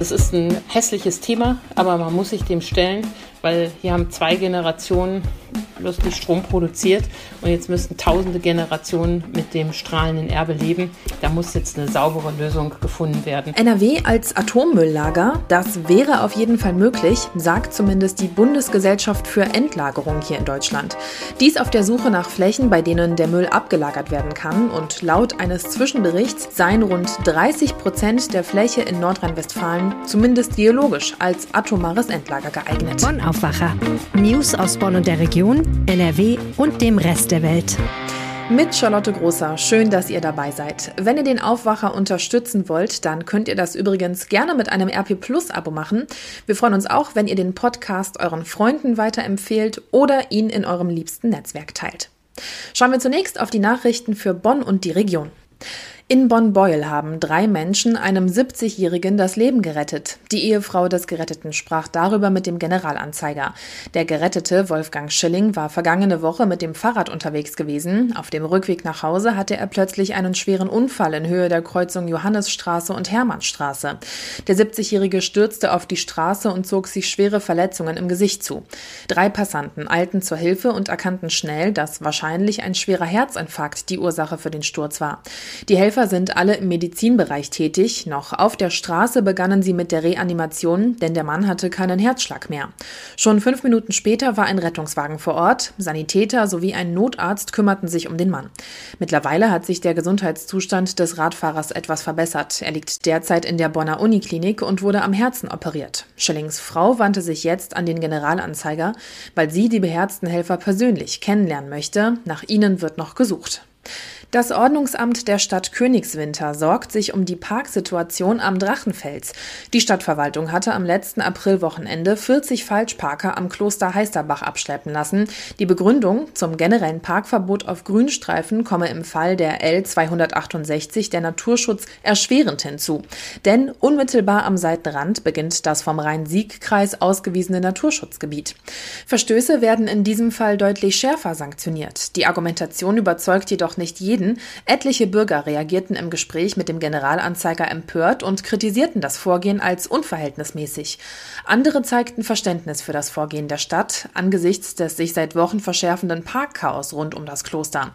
Es ist ein hässliches Thema, aber man muss sich dem stellen, weil hier haben zwei Generationen lustig Strom produziert und jetzt müssen tausende Generationen mit dem strahlenden Erbe leben. Da muss jetzt eine saubere Lösung gefunden werden. NRW als Atommülllager, das wäre auf jeden Fall möglich, sagt zumindest die Bundesgesellschaft für Endlagerung hier in Deutschland. Dies auf der Suche nach Flächen, bei denen der Müll abgelagert werden kann und laut eines Zwischenberichts seien rund 30 Prozent der Fläche in Nordrhein-Westfalen zumindest geologisch als atomares Endlager geeignet. Bonn Aufwacher. News aus Bonn und der Region, NRW und dem Rest der Welt. Mit Charlotte Großer. Schön, dass ihr dabei seid. Wenn ihr den Aufwacher unterstützen wollt, dann könnt ihr das übrigens gerne mit einem RP Plus Abo machen. Wir freuen uns auch, wenn ihr den Podcast euren Freunden weiterempfehlt oder ihn in eurem liebsten Netzwerk teilt. Schauen wir zunächst auf die Nachrichten für Bonn und die Region. In Bonn-Beuel haben drei Menschen einem 70-Jährigen das Leben gerettet. Die Ehefrau des Geretteten sprach darüber mit dem Generalanzeiger. Der Gerettete, Wolfgang Schilling, war vergangene Woche mit dem Fahrrad unterwegs gewesen. Auf dem Rückweg nach Hause hatte er plötzlich einen schweren Unfall in Höhe der Kreuzung Johannesstraße und Hermannstraße. Der 70-Jährige stürzte auf die Straße und zog sich schwere Verletzungen im Gesicht zu. Drei Passanten eilten zur Hilfe und erkannten schnell, dass wahrscheinlich ein schwerer Herzinfarkt die Ursache für den Sturz war. Die Helfer Helfer sind alle im Medizinbereich tätig. Noch auf der Straße begannen sie mit der Reanimation, denn der Mann hatte keinen Herzschlag mehr. Schon fünf Minuten später war ein Rettungswagen vor Ort. Sanitäter sowie ein Notarzt kümmerten sich um den Mann. Mittlerweile hat sich der Gesundheitszustand des Radfahrers etwas verbessert. Er liegt derzeit in der Bonner Uniklinik und wurde am Herzen operiert. Schillings Frau wandte sich jetzt an den Generalanzeiger, weil sie die beherzten Helfer persönlich kennenlernen möchte. Nach ihnen wird noch gesucht. Das Ordnungsamt der Stadt Königswinter sorgt sich um die Parksituation am Drachenfels. Die Stadtverwaltung hatte am letzten Aprilwochenende 40 Falschparker am Kloster Heisterbach abschleppen lassen. Die Begründung zum generellen Parkverbot auf Grünstreifen komme im Fall der L268 der Naturschutz erschwerend hinzu. Denn unmittelbar am Seitenrand beginnt das vom Rhein-Sieg-Kreis ausgewiesene Naturschutzgebiet. Verstöße werden in diesem Fall deutlich schärfer sanktioniert. Die Argumentation überzeugt jedoch nicht jeden Schweden. Etliche Bürger reagierten im Gespräch mit dem Generalanzeiger empört und kritisierten das Vorgehen als unverhältnismäßig. Andere zeigten Verständnis für das Vorgehen der Stadt angesichts des sich seit Wochen verschärfenden Parkchaos rund um das Kloster.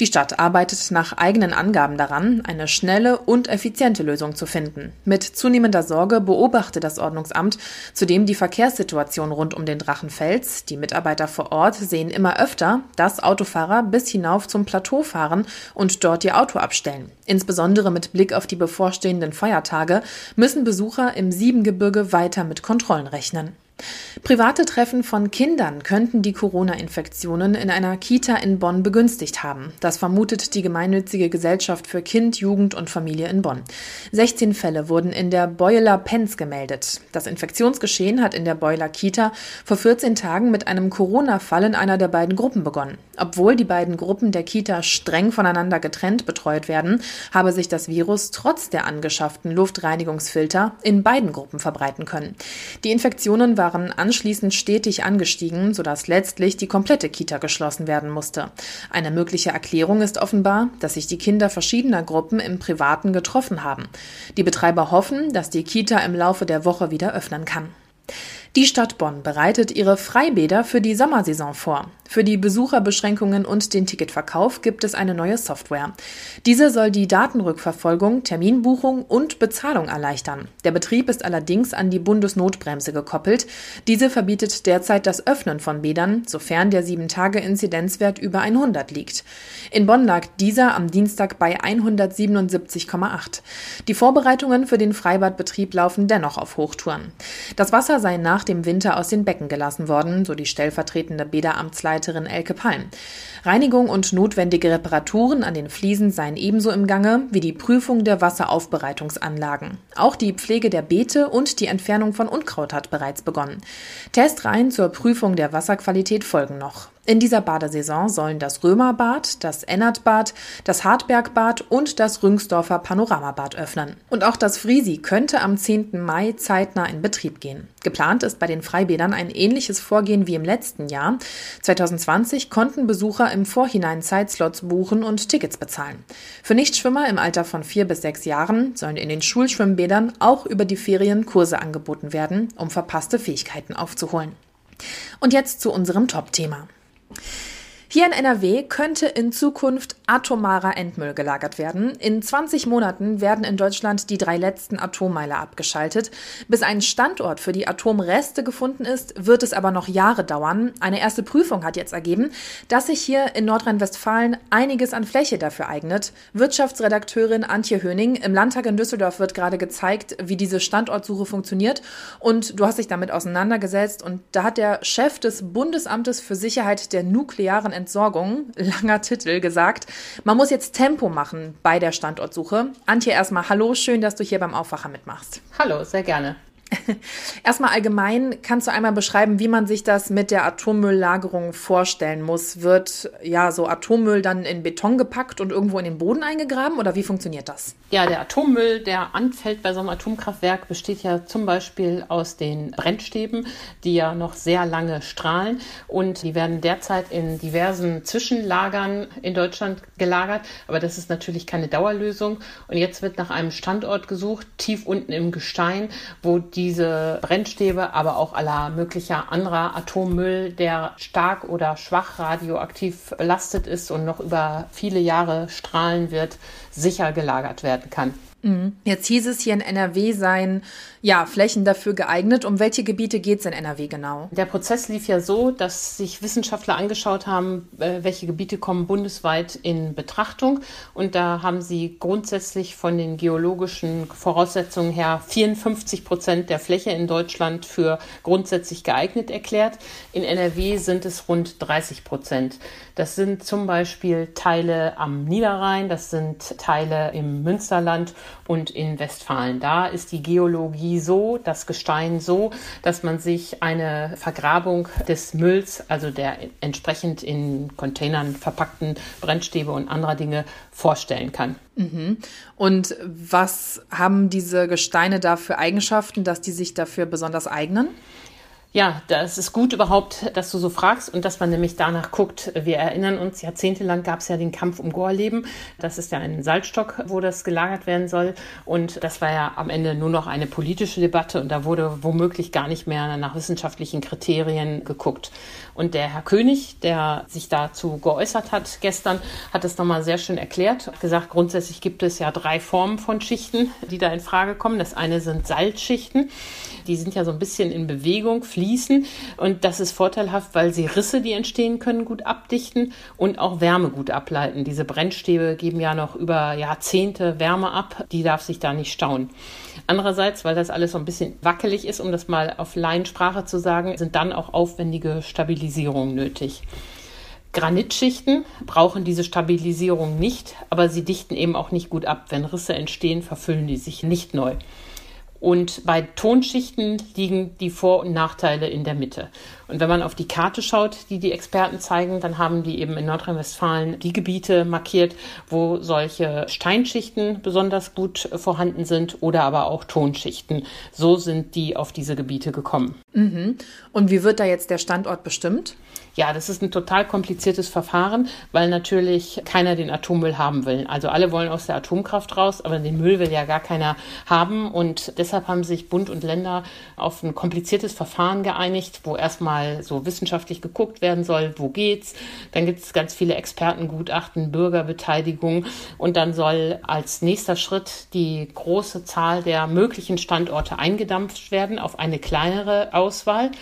Die Stadt arbeitet nach eigenen Angaben daran, eine schnelle und effiziente Lösung zu finden. Mit zunehmender Sorge beobachte das Ordnungsamt zudem die Verkehrssituation rund um den Drachenfels. Die Mitarbeiter vor Ort sehen immer öfter, dass Autofahrer bis hinauf zum Plateau fahren und dort ihr Auto abstellen. Insbesondere mit Blick auf die bevorstehenden Feiertage müssen Besucher im Siebengebirge weiter mit Kontrollen rechnen. Private Treffen von Kindern könnten die Corona-Infektionen in einer Kita in Bonn begünstigt haben. Das vermutet die gemeinnützige Gesellschaft für Kind, Jugend und Familie in Bonn. 16 Fälle wurden in der Beuler Penz gemeldet. Das Infektionsgeschehen hat in der Beuler Kita vor 14 Tagen mit einem Corona-Fall in einer der beiden Gruppen begonnen. Obwohl die beiden Gruppen der Kita streng voneinander getrennt betreut werden, habe sich das Virus trotz der angeschafften Luftreinigungsfilter in beiden Gruppen verbreiten können. Die Infektionen waren anschließend stetig angestiegen, sodass letztlich die komplette Kita geschlossen werden musste. Eine mögliche Erklärung ist offenbar, dass sich die Kinder verschiedener Gruppen im Privaten getroffen haben. Die Betreiber hoffen, dass die Kita im Laufe der Woche wieder öffnen kann. Die Stadt Bonn bereitet ihre Freibäder für die Sommersaison vor. Für die Besucherbeschränkungen und den Ticketverkauf gibt es eine neue Software. Diese soll die Datenrückverfolgung, Terminbuchung und Bezahlung erleichtern. Der Betrieb ist allerdings an die Bundesnotbremse gekoppelt. Diese verbietet derzeit das Öffnen von Bädern, sofern der 7-Tage-Inzidenzwert über 100 liegt. In Bonn lag dieser am Dienstag bei 177,8. Die Vorbereitungen für den Freibadbetrieb laufen dennoch auf Hochtouren. Das Wasser sei nach dem Winter aus den Becken gelassen worden, so die stellvertretende Bäderamtsleiterin Leiterin Elke Palm. Reinigung und notwendige Reparaturen an den Fliesen seien ebenso im Gange wie die Prüfung der Wasseraufbereitungsanlagen. Auch die Pflege der Beete und die Entfernung von Unkraut hat bereits begonnen. Testreihen zur Prüfung der Wasserqualität folgen noch. In dieser Badesaison sollen das Römerbad, das Ennertbad, das Hartbergbad und das Rüngsdorfer Panoramabad öffnen. Und auch das Frisi könnte am 10. Mai zeitnah in Betrieb gehen. Geplant ist bei den Freibädern ein ähnliches Vorgehen wie im letzten Jahr. 2020 konnten Besucher im Vorhinein Zeitslots buchen und Tickets bezahlen. Für Nichtschwimmer im Alter von vier bis sechs Jahren sollen in den Schulschwimmbädern auch über die Ferien Kurse angeboten werden, um verpasste Fähigkeiten aufzuholen. Und jetzt zu unserem Top-Thema. Hier in NRW könnte in Zukunft atomarer Endmüll gelagert werden. In 20 Monaten werden in Deutschland die drei letzten Atommeiler abgeschaltet. Bis ein Standort für die Atomreste gefunden ist, wird es aber noch Jahre dauern. Eine erste Prüfung hat jetzt ergeben, dass sich hier in Nordrhein-Westfalen einiges an Fläche dafür eignet. Wirtschaftsredakteurin Antje Höning im Landtag in Düsseldorf wird gerade gezeigt, wie diese Standortsuche funktioniert. Und du hast dich damit auseinandergesetzt. Und da hat der Chef des Bundesamtes für Sicherheit der nuklearen Entsorgung, langer Titel, gesagt, man muss jetzt Tempo machen bei der Standortsuche. Antje, erstmal hallo, schön, dass du hier beim Aufwacher mitmachst. Hallo, sehr gerne. Erstmal allgemein, kannst du einmal beschreiben, wie man sich das mit der Atommülllagerung vorstellen muss? Wird ja so Atommüll dann in Beton gepackt und irgendwo in den Boden eingegraben oder wie funktioniert das? Ja, der Atommüll, der anfällt bei so einem Atomkraftwerk, besteht ja zum Beispiel aus den Brennstäben, die ja noch sehr lange strahlen und die werden derzeit in diversen Zwischenlagern in Deutschland gelagert. Aber das ist natürlich keine Dauerlösung. Und jetzt wird nach einem Standort gesucht, tief unten im Gestein, wo die diese Brennstäbe, aber auch aller möglicher anderer Atommüll, der stark oder schwach radioaktiv belastet ist und noch über viele Jahre strahlen wird, sicher gelagert werden kann. Mhm. Jetzt hieß es hier in NRW seien ja Flächen dafür geeignet. Um welche Gebiete geht es in NRW genau? Der Prozess lief ja so, dass sich Wissenschaftler angeschaut haben, äh, welche Gebiete kommen bundesweit in Betrachtung. Und da haben sie grundsätzlich von den geologischen Voraussetzungen her 54 Prozent der Fläche in Deutschland für grundsätzlich geeignet erklärt. In NRW sind es rund 30 Prozent. Das sind zum Beispiel Teile am Niederrhein, das sind Teile im Münsterland und in Westfalen. Da ist die Geologie so, das Gestein so, dass man sich eine Vergrabung des Mülls, also der entsprechend in Containern verpackten Brennstäbe und anderer Dinge vorstellen kann. Mhm. Und was haben diese Gesteine da für Eigenschaften, dass die sich dafür besonders eignen? Ja, das ist gut überhaupt, dass du so fragst und dass man nämlich danach guckt. Wir erinnern uns, jahrzehntelang gab es ja den Kampf um Gorleben. Das ist ja ein Salzstock, wo das gelagert werden soll. Und das war ja am Ende nur noch eine politische Debatte und da wurde womöglich gar nicht mehr nach wissenschaftlichen Kriterien geguckt. Und der Herr König, der sich dazu geäußert hat gestern, hat es nochmal sehr schön erklärt. Hat gesagt, grundsätzlich gibt es ja drei Formen von Schichten, die da in Frage kommen. Das eine sind Salzschichten. Die sind ja so ein bisschen in Bewegung, fließen. Und das ist vorteilhaft, weil sie Risse, die entstehen können, gut abdichten und auch Wärme gut ableiten. Diese Brennstäbe geben ja noch über Jahrzehnte Wärme ab. Die darf sich da nicht stauen. Andererseits, weil das alles so ein bisschen wackelig ist, um das mal auf Laiensprache zu sagen, sind dann auch aufwendige Stabilisierungen nötig. Granitschichten brauchen diese Stabilisierung nicht, aber sie dichten eben auch nicht gut ab. Wenn Risse entstehen, verfüllen die sich nicht neu. Und bei Tonschichten liegen die Vor- und Nachteile in der Mitte. Und wenn man auf die Karte schaut, die die Experten zeigen, dann haben die eben in Nordrhein-Westfalen die Gebiete markiert, wo solche Steinschichten besonders gut vorhanden sind oder aber auch Tonschichten. So sind die auf diese Gebiete gekommen. Mhm. Und wie wird da jetzt der Standort bestimmt? Ja, das ist ein total kompliziertes Verfahren, weil natürlich keiner den Atommüll haben will. Also alle wollen aus der Atomkraft raus, aber den Müll will ja gar keiner haben. Und deshalb haben sich Bund und Länder auf ein kompliziertes Verfahren geeinigt, wo erstmal so wissenschaftlich geguckt werden soll, wo geht's. Dann gibt es ganz viele Expertengutachten, Bürgerbeteiligung. Und dann soll als nächster Schritt die große Zahl der möglichen Standorte eingedampft werden auf eine kleinere Auswahl.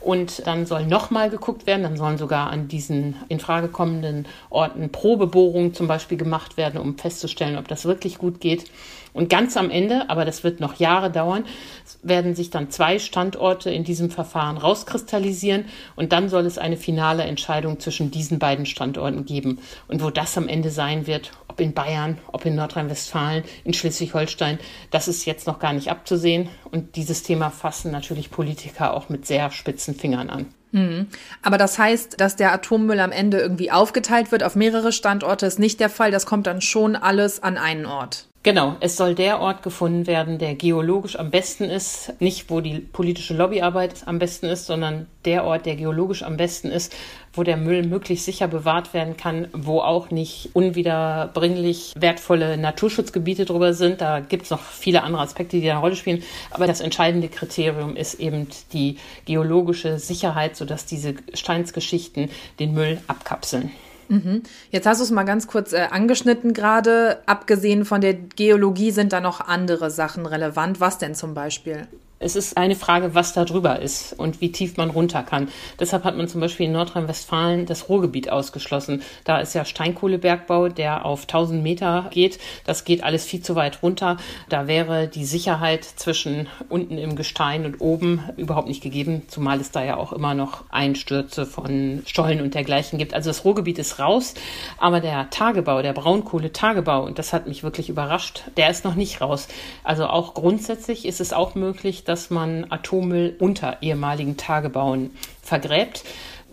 Und dann soll nochmal geguckt werden, dann soll sollen sogar an diesen in Frage kommenden Orten Probebohrungen zum Beispiel gemacht werden, um festzustellen, ob das wirklich gut geht. Und ganz am Ende, aber das wird noch Jahre dauern, werden sich dann zwei Standorte in diesem Verfahren rauskristallisieren und dann soll es eine finale Entscheidung zwischen diesen beiden Standorten geben. Und wo das am Ende sein wird, ob in Bayern, ob in Nordrhein-Westfalen, in Schleswig-Holstein, das ist jetzt noch gar nicht abzusehen. Und dieses Thema fassen natürlich Politiker auch mit sehr spitzen Fingern an. Aber das heißt, dass der Atommüll am Ende irgendwie aufgeteilt wird auf mehrere Standorte, ist nicht der Fall. Das kommt dann schon alles an einen Ort. Genau, es soll der Ort gefunden werden, der geologisch am besten ist, nicht wo die politische Lobbyarbeit am besten ist, sondern der Ort, der geologisch am besten ist, wo der Müll möglichst sicher bewahrt werden kann, wo auch nicht unwiederbringlich wertvolle Naturschutzgebiete drüber sind. Da gibt es noch viele andere Aspekte, die eine Rolle spielen. Aber das entscheidende Kriterium ist eben die geologische Sicherheit, sodass diese Steinsgeschichten den Müll abkapseln. Mhm. Jetzt hast du es mal ganz kurz äh, angeschnitten gerade. Abgesehen von der Geologie sind da noch andere Sachen relevant. Was denn zum Beispiel? Es ist eine Frage, was da drüber ist und wie tief man runter kann. Deshalb hat man zum Beispiel in Nordrhein-Westfalen das Ruhrgebiet ausgeschlossen. Da ist ja Steinkohlebergbau, der auf 1000 Meter geht. Das geht alles viel zu weit runter. Da wäre die Sicherheit zwischen unten im Gestein und oben überhaupt nicht gegeben, zumal es da ja auch immer noch Einstürze von Stollen und dergleichen gibt. Also das Ruhrgebiet ist raus, aber der Tagebau, der Braunkohletagebau, und das hat mich wirklich überrascht, der ist noch nicht raus. Also auch grundsätzlich ist es auch möglich, dass man Atommüll unter ehemaligen Tagebauen vergräbt.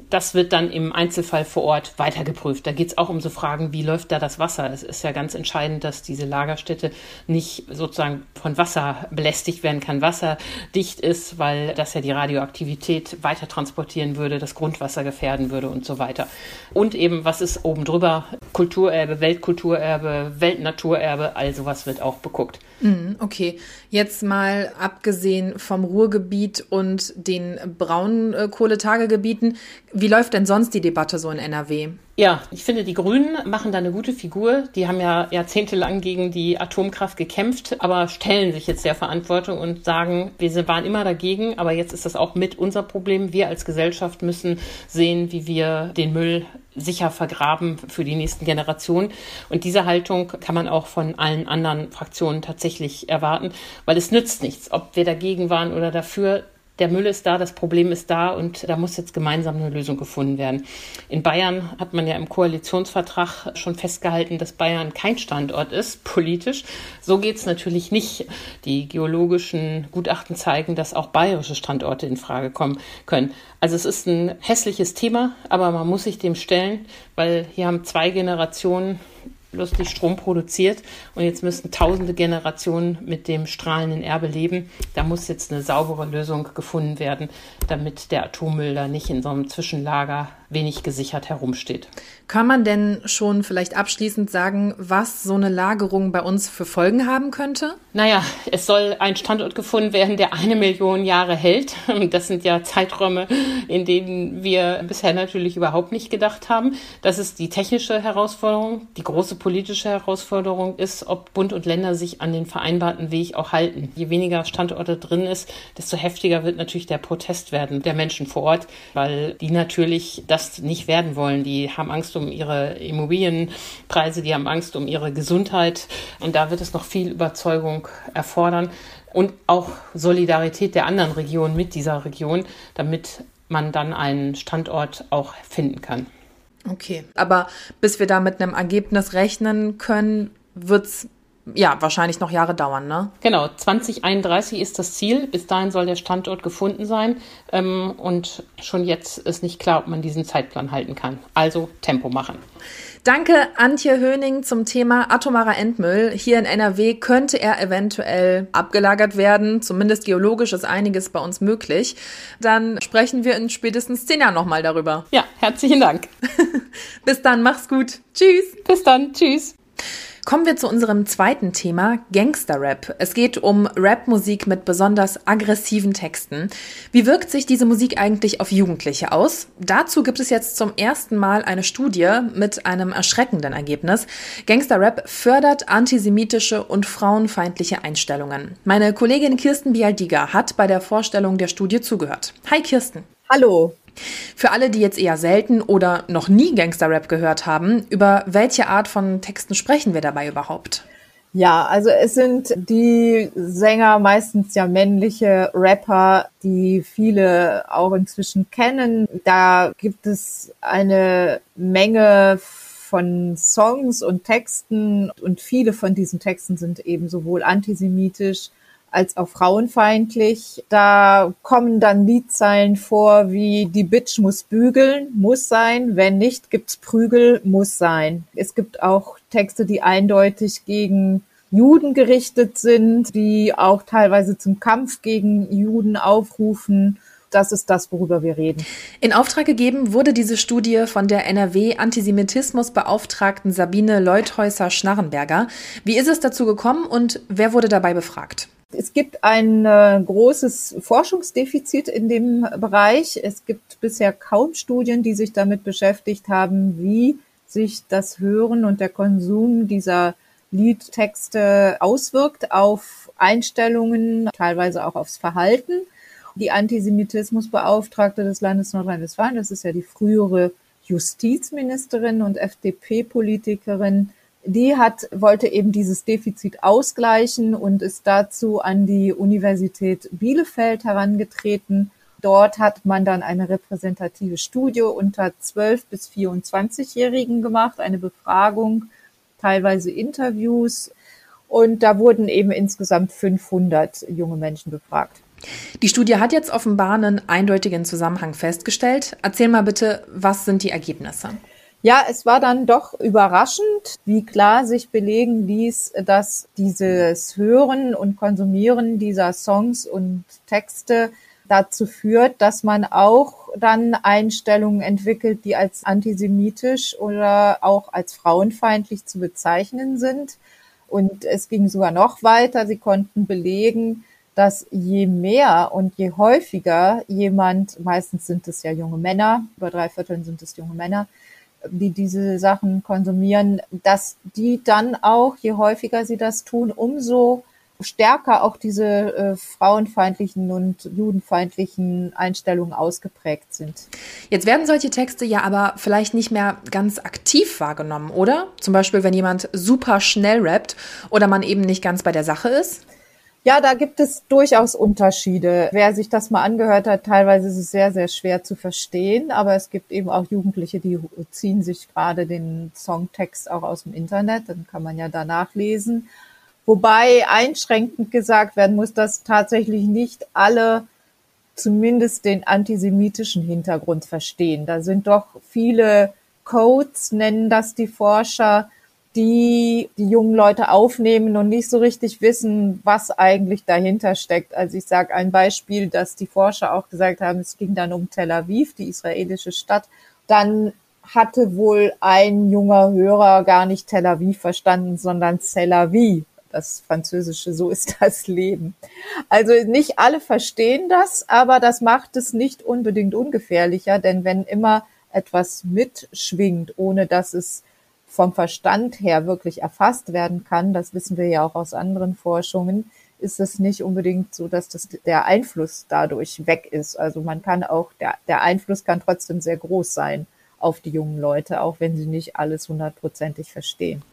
Das wird dann im Einzelfall vor Ort weiter geprüft. Da geht es auch um so Fragen, wie läuft da das Wasser? Es ist ja ganz entscheidend, dass diese Lagerstätte nicht sozusagen von Wasser belästigt werden kann, wasserdicht ist, weil das ja die Radioaktivität weiter transportieren würde, das Grundwasser gefährden würde und so weiter. Und eben, was ist oben drüber? Kulturerbe, Weltkulturerbe, Weltnaturerbe, all sowas wird auch beguckt. Mhm, okay, jetzt mal abgesehen vom Ruhrgebiet und den Braunkohletagegebieten, wie läuft denn sonst die Debatte so in NRW? Ja, ich finde, die Grünen machen da eine gute Figur. Die haben ja jahrzehntelang gegen die Atomkraft gekämpft, aber stellen sich jetzt der Verantwortung und sagen, wir waren immer dagegen, aber jetzt ist das auch mit unser Problem. Wir als Gesellschaft müssen sehen, wie wir den Müll sicher vergraben für die nächsten Generationen. Und diese Haltung kann man auch von allen anderen Fraktionen tatsächlich erwarten, weil es nützt nichts, ob wir dagegen waren oder dafür der Müll ist da, das Problem ist da und da muss jetzt gemeinsam eine Lösung gefunden werden. In Bayern hat man ja im Koalitionsvertrag schon festgehalten, dass Bayern kein Standort ist, politisch. So geht es natürlich nicht. Die geologischen Gutachten zeigen, dass auch bayerische Standorte in Frage kommen können. Also es ist ein hässliches Thema, aber man muss sich dem stellen, weil hier haben zwei Generationen lustig Strom produziert und jetzt müssen tausende Generationen mit dem strahlenden Erbe leben. Da muss jetzt eine saubere Lösung gefunden werden, damit der Atommüll da nicht in so einem Zwischenlager wenig gesichert herumsteht. Kann man denn schon vielleicht abschließend sagen, was so eine Lagerung bei uns für Folgen haben könnte? Naja, es soll ein Standort gefunden werden, der eine Million Jahre hält. Das sind ja Zeiträume, in denen wir bisher natürlich überhaupt nicht gedacht haben. Das ist die technische Herausforderung. Die große politische Herausforderung ist, ob Bund und Länder sich an den vereinbarten Weg auch halten. Je weniger Standorte drin ist, desto heftiger wird natürlich der Protest werden der Menschen vor Ort, weil die natürlich das das nicht werden wollen. Die haben Angst um ihre Immobilienpreise, die haben Angst um ihre Gesundheit. Und da wird es noch viel Überzeugung erfordern und auch Solidarität der anderen Regionen mit dieser Region, damit man dann einen Standort auch finden kann. Okay, aber bis wir da mit einem Ergebnis rechnen können, wird es ja, wahrscheinlich noch Jahre dauern, ne? Genau, 2031 ist das Ziel. Bis dahin soll der Standort gefunden sein. Ähm, und schon jetzt ist nicht klar, ob man diesen Zeitplan halten kann. Also Tempo machen. Danke, Antje Höning, zum Thema atomarer Endmüll. Hier in NRW könnte er eventuell abgelagert werden. Zumindest geologisch ist einiges bei uns möglich. Dann sprechen wir in spätestens zehn Jahren nochmal darüber. Ja, herzlichen Dank. Bis dann, mach's gut. Tschüss. Bis dann, tschüss. Kommen wir zu unserem zweiten Thema, Gangster-Rap. Es geht um Rap-Musik mit besonders aggressiven Texten. Wie wirkt sich diese Musik eigentlich auf Jugendliche aus? Dazu gibt es jetzt zum ersten Mal eine Studie mit einem erschreckenden Ergebnis. Gangster-Rap fördert antisemitische und frauenfeindliche Einstellungen. Meine Kollegin Kirsten Bialdiga hat bei der Vorstellung der Studie zugehört. Hi Kirsten. Hallo. Für alle, die jetzt eher selten oder noch nie Gangster-Rap gehört haben, über welche Art von Texten sprechen wir dabei überhaupt? Ja, also es sind die Sänger meistens ja männliche Rapper, die viele auch inzwischen kennen. Da gibt es eine Menge von Songs und Texten und viele von diesen Texten sind eben sowohl antisemitisch als auch frauenfeindlich. Da kommen dann Liedzeilen vor wie die Bitch muss bügeln, muss sein, wenn nicht gibt's Prügel, muss sein. Es gibt auch Texte, die eindeutig gegen Juden gerichtet sind, die auch teilweise zum Kampf gegen Juden aufrufen das ist das, worüber wir reden. In Auftrag gegeben wurde diese Studie von der NRW-Antisemitismusbeauftragten Sabine Leuthäuser-Schnarrenberger. Wie ist es dazu gekommen und wer wurde dabei befragt? Es gibt ein äh, großes Forschungsdefizit in dem Bereich. Es gibt bisher kaum Studien, die sich damit beschäftigt haben, wie sich das Hören und der Konsum dieser Liedtexte auswirkt auf Einstellungen, teilweise auch aufs Verhalten. Die Antisemitismusbeauftragte des Landes Nordrhein-Westfalen, das ist ja die frühere Justizministerin und FDP-Politikerin, die hat, wollte eben dieses Defizit ausgleichen und ist dazu an die Universität Bielefeld herangetreten. Dort hat man dann eine repräsentative Studie unter 12 bis 24-Jährigen gemacht, eine Befragung, teilweise Interviews. Und da wurden eben insgesamt 500 junge Menschen befragt. Die Studie hat jetzt offenbar einen eindeutigen Zusammenhang festgestellt. Erzähl mal bitte, was sind die Ergebnisse? Ja, es war dann doch überraschend, wie klar sich belegen ließ, dass dieses Hören und Konsumieren dieser Songs und Texte dazu führt, dass man auch dann Einstellungen entwickelt, die als antisemitisch oder auch als frauenfeindlich zu bezeichnen sind. Und es ging sogar noch weiter. Sie konnten belegen, dass je mehr und je häufiger jemand, meistens sind es ja junge Männer, über drei Vierteln sind es junge Männer, die diese Sachen konsumieren, dass die dann auch, je häufiger sie das tun, umso stärker auch diese äh, frauenfeindlichen und judenfeindlichen Einstellungen ausgeprägt sind. Jetzt werden solche Texte ja aber vielleicht nicht mehr ganz aktiv wahrgenommen, oder? Zum Beispiel, wenn jemand super schnell rappt oder man eben nicht ganz bei der Sache ist. Ja, da gibt es durchaus Unterschiede. Wer sich das mal angehört hat, teilweise ist es sehr, sehr schwer zu verstehen, aber es gibt eben auch Jugendliche, die ziehen sich gerade den Songtext auch aus dem Internet, dann kann man ja da nachlesen. Wobei einschränkend gesagt werden muss, dass tatsächlich nicht alle zumindest den antisemitischen Hintergrund verstehen. Da sind doch viele Codes, nennen das die Forscher, die die jungen Leute aufnehmen und nicht so richtig wissen, was eigentlich dahinter steckt. Also ich sage ein Beispiel, dass die Forscher auch gesagt haben, es ging dann um Tel Aviv, die israelische Stadt. Dann hatte wohl ein junger Hörer gar nicht Tel Aviv verstanden, sondern Tel Aviv. Das Französische, so ist das Leben. Also nicht alle verstehen das, aber das macht es nicht unbedingt ungefährlicher, denn wenn immer etwas mitschwingt, ohne dass es vom Verstand her wirklich erfasst werden kann, das wissen wir ja auch aus anderen Forschungen, ist es nicht unbedingt so, dass das, der Einfluss dadurch weg ist. Also man kann auch, der, der Einfluss kann trotzdem sehr groß sein auf die jungen Leute, auch wenn sie nicht alles hundertprozentig verstehen.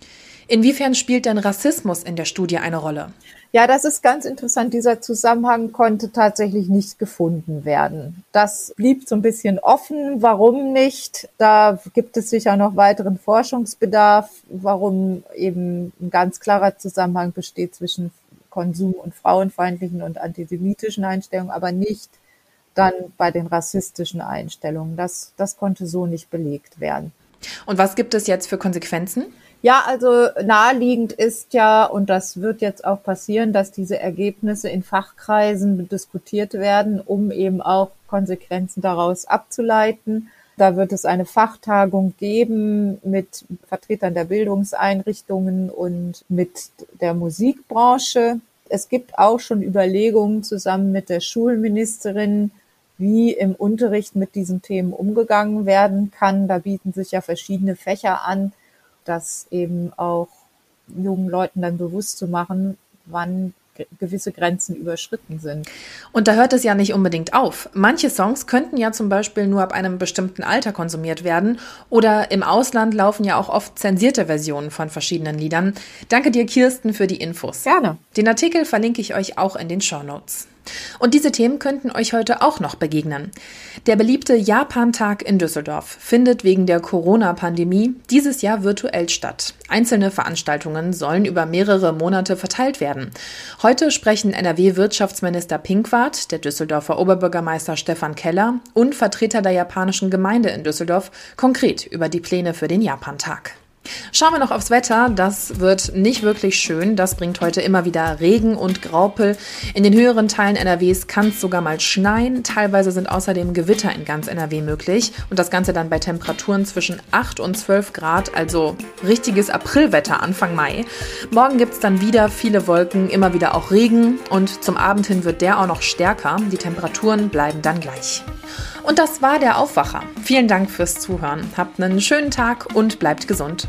Inwiefern spielt denn Rassismus in der Studie eine Rolle? Ja, das ist ganz interessant. Dieser Zusammenhang konnte tatsächlich nicht gefunden werden. Das blieb so ein bisschen offen. Warum nicht? Da gibt es sicher noch weiteren Forschungsbedarf, warum eben ein ganz klarer Zusammenhang besteht zwischen Konsum und frauenfeindlichen und antisemitischen Einstellungen, aber nicht dann bei den rassistischen Einstellungen. Das, das konnte so nicht belegt werden. Und was gibt es jetzt für Konsequenzen? Ja, also naheliegend ist ja, und das wird jetzt auch passieren, dass diese Ergebnisse in Fachkreisen diskutiert werden, um eben auch Konsequenzen daraus abzuleiten. Da wird es eine Fachtagung geben mit Vertretern der Bildungseinrichtungen und mit der Musikbranche. Es gibt auch schon Überlegungen zusammen mit der Schulministerin, wie im Unterricht mit diesen Themen umgegangen werden kann. Da bieten sich ja verschiedene Fächer an das eben auch jungen Leuten dann bewusst zu machen, wann gewisse Grenzen überschritten sind. Und da hört es ja nicht unbedingt auf. Manche Songs könnten ja zum Beispiel nur ab einem bestimmten Alter konsumiert werden oder im Ausland laufen ja auch oft zensierte Versionen von verschiedenen Liedern. Danke dir, Kirsten, für die Infos. Gerne. Den Artikel verlinke ich euch auch in den Show Notes. Und diese Themen könnten euch heute auch noch begegnen. Der beliebte Japan-Tag in Düsseldorf findet wegen der Corona-Pandemie dieses Jahr virtuell statt. Einzelne Veranstaltungen sollen über mehrere Monate verteilt werden. Heute sprechen NRW-Wirtschaftsminister Pinkwart, der Düsseldorfer Oberbürgermeister Stefan Keller und Vertreter der japanischen Gemeinde in Düsseldorf konkret über die Pläne für den Japan-Tag. Schauen wir noch aufs Wetter. Das wird nicht wirklich schön. Das bringt heute immer wieder Regen und Graupel. In den höheren Teilen NRWs kann es sogar mal schneien. Teilweise sind außerdem Gewitter in ganz NRW möglich. Und das Ganze dann bei Temperaturen zwischen 8 und 12 Grad, also richtiges Aprilwetter Anfang Mai. Morgen gibt es dann wieder viele Wolken, immer wieder auch Regen. Und zum Abend hin wird der auch noch stärker. Die Temperaturen bleiben dann gleich. Und das war der Aufwacher. Vielen Dank fürs Zuhören. Habt einen schönen Tag und bleibt gesund.